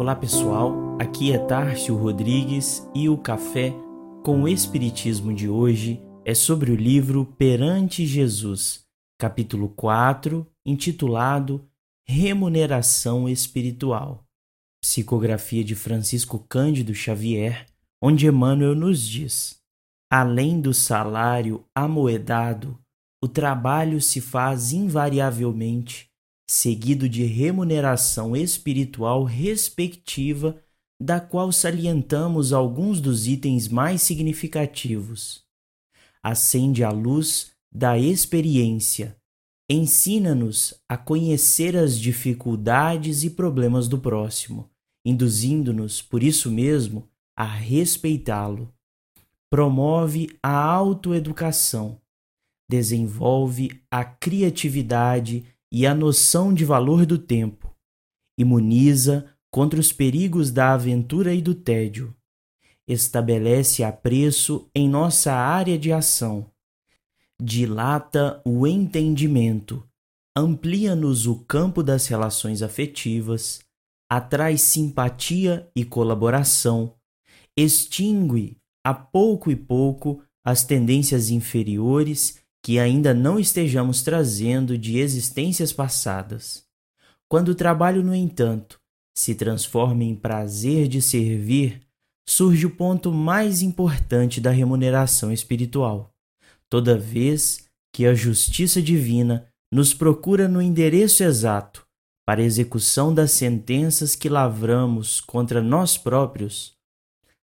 Olá pessoal, aqui é Tárcio Rodrigues e o Café com o Espiritismo de hoje é sobre o livro Perante Jesus, capítulo 4, intitulado Remuneração Espiritual, psicografia de Francisco Cândido Xavier, onde Emmanuel nos diz: Além do salário amoedado, o trabalho se faz invariavelmente seguido de remuneração espiritual respectiva, da qual salientamos alguns dos itens mais significativos. Acende a luz da experiência, ensina-nos a conhecer as dificuldades e problemas do próximo, induzindo-nos, por isso mesmo, a respeitá-lo. Promove a autoeducação, desenvolve a criatividade e a noção de valor do tempo, imuniza contra os perigos da aventura e do tédio, estabelece apreço em nossa área de ação, dilata o entendimento, amplia-nos o campo das relações afetivas, atrai simpatia e colaboração, extingue a pouco e pouco as tendências inferiores que ainda não estejamos trazendo de existências passadas. Quando o trabalho, no entanto, se transforma em prazer de servir, surge o ponto mais importante da remuneração espiritual. Toda vez que a justiça divina nos procura no endereço exato para execução das sentenças que lavramos contra nós próprios,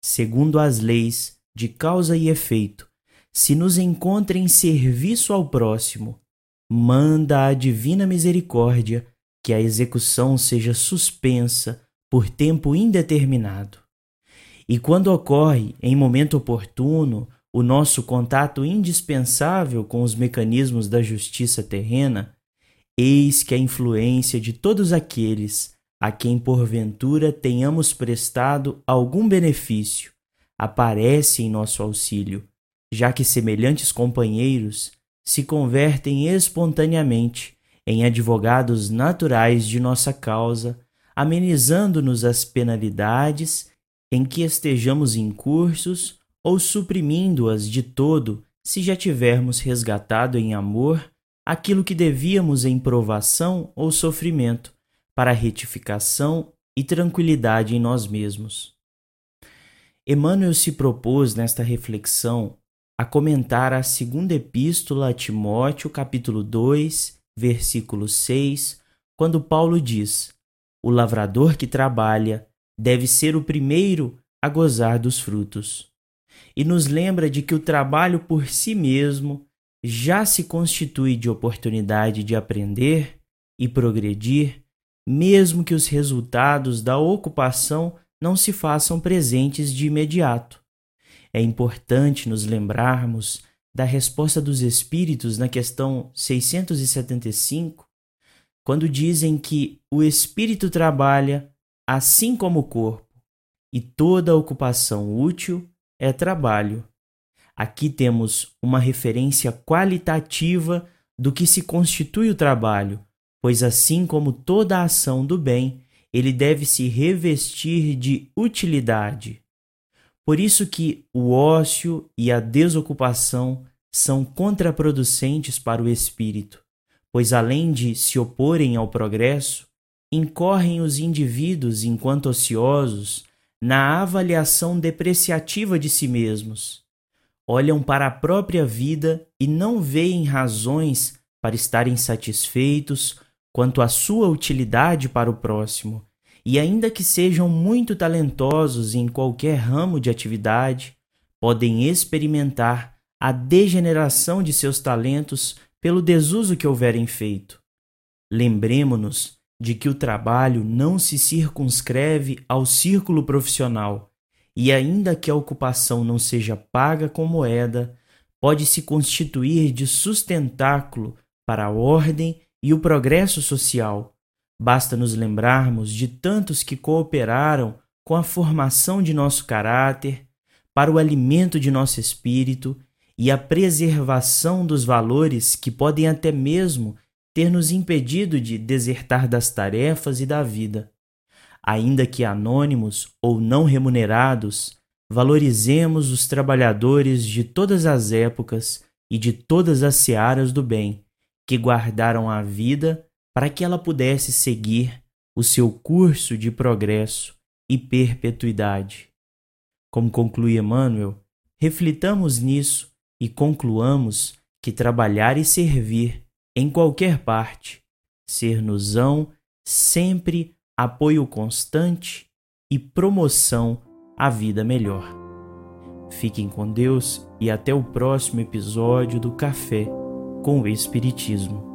segundo as leis de causa e efeito, se nos encontra em serviço ao próximo, manda a divina misericórdia que a execução seja suspensa por tempo indeterminado. E quando ocorre, em momento oportuno, o nosso contato indispensável com os mecanismos da justiça terrena, eis que a influência de todos aqueles a quem porventura tenhamos prestado algum benefício aparece em nosso auxílio já que semelhantes companheiros se convertem espontaneamente em advogados naturais de nossa causa, amenizando-nos as penalidades em que estejamos incursos ou suprimindo-as de todo se já tivermos resgatado em amor aquilo que devíamos em provação ou sofrimento para retificação e tranquilidade em nós mesmos. Emmanuel se propôs nesta reflexão a comentar a segunda epístola a Timóteo, capítulo 2, versículo 6, quando Paulo diz: O lavrador que trabalha deve ser o primeiro a gozar dos frutos. E nos lembra de que o trabalho por si mesmo já se constitui de oportunidade de aprender e progredir, mesmo que os resultados da ocupação não se façam presentes de imediato. É importante nos lembrarmos da resposta dos Espíritos na questão 675, quando dizem que o Espírito trabalha assim como o corpo, e toda ocupação útil é trabalho. Aqui temos uma referência qualitativa do que se constitui o trabalho, pois assim como toda ação do bem, ele deve se revestir de utilidade. Por isso que o ócio e a desocupação são contraproducentes para o espírito, pois além de se oporem ao progresso, incorrem os indivíduos enquanto ociosos na avaliação depreciativa de si mesmos. Olham para a própria vida e não veem razões para estarem satisfeitos quanto à sua utilidade para o próximo e, ainda que sejam muito talentosos em qualquer ramo de atividade, podem experimentar a degeneração de seus talentos pelo desuso que houverem feito. Lembremos-nos de que o trabalho não se circunscreve ao círculo profissional e, ainda que a ocupação não seja paga com moeda, pode se constituir de sustentáculo para a ordem e o progresso social Basta nos lembrarmos de tantos que cooperaram com a formação de nosso caráter, para o alimento de nosso espírito e a preservação dos valores que podem até mesmo ter nos impedido de desertar das tarefas e da vida. ainda que anônimos ou não remunerados, valorizemos os trabalhadores de todas as épocas e de todas as searas do bem, que guardaram a vida para que ela pudesse seguir o seu curso de progresso e perpetuidade. Como conclui Emmanuel, reflitamos nisso e concluamos que trabalhar e servir em qualquer parte, ser nosão sempre apoio constante e promoção à vida melhor. Fiquem com Deus e até o próximo episódio do Café com o Espiritismo.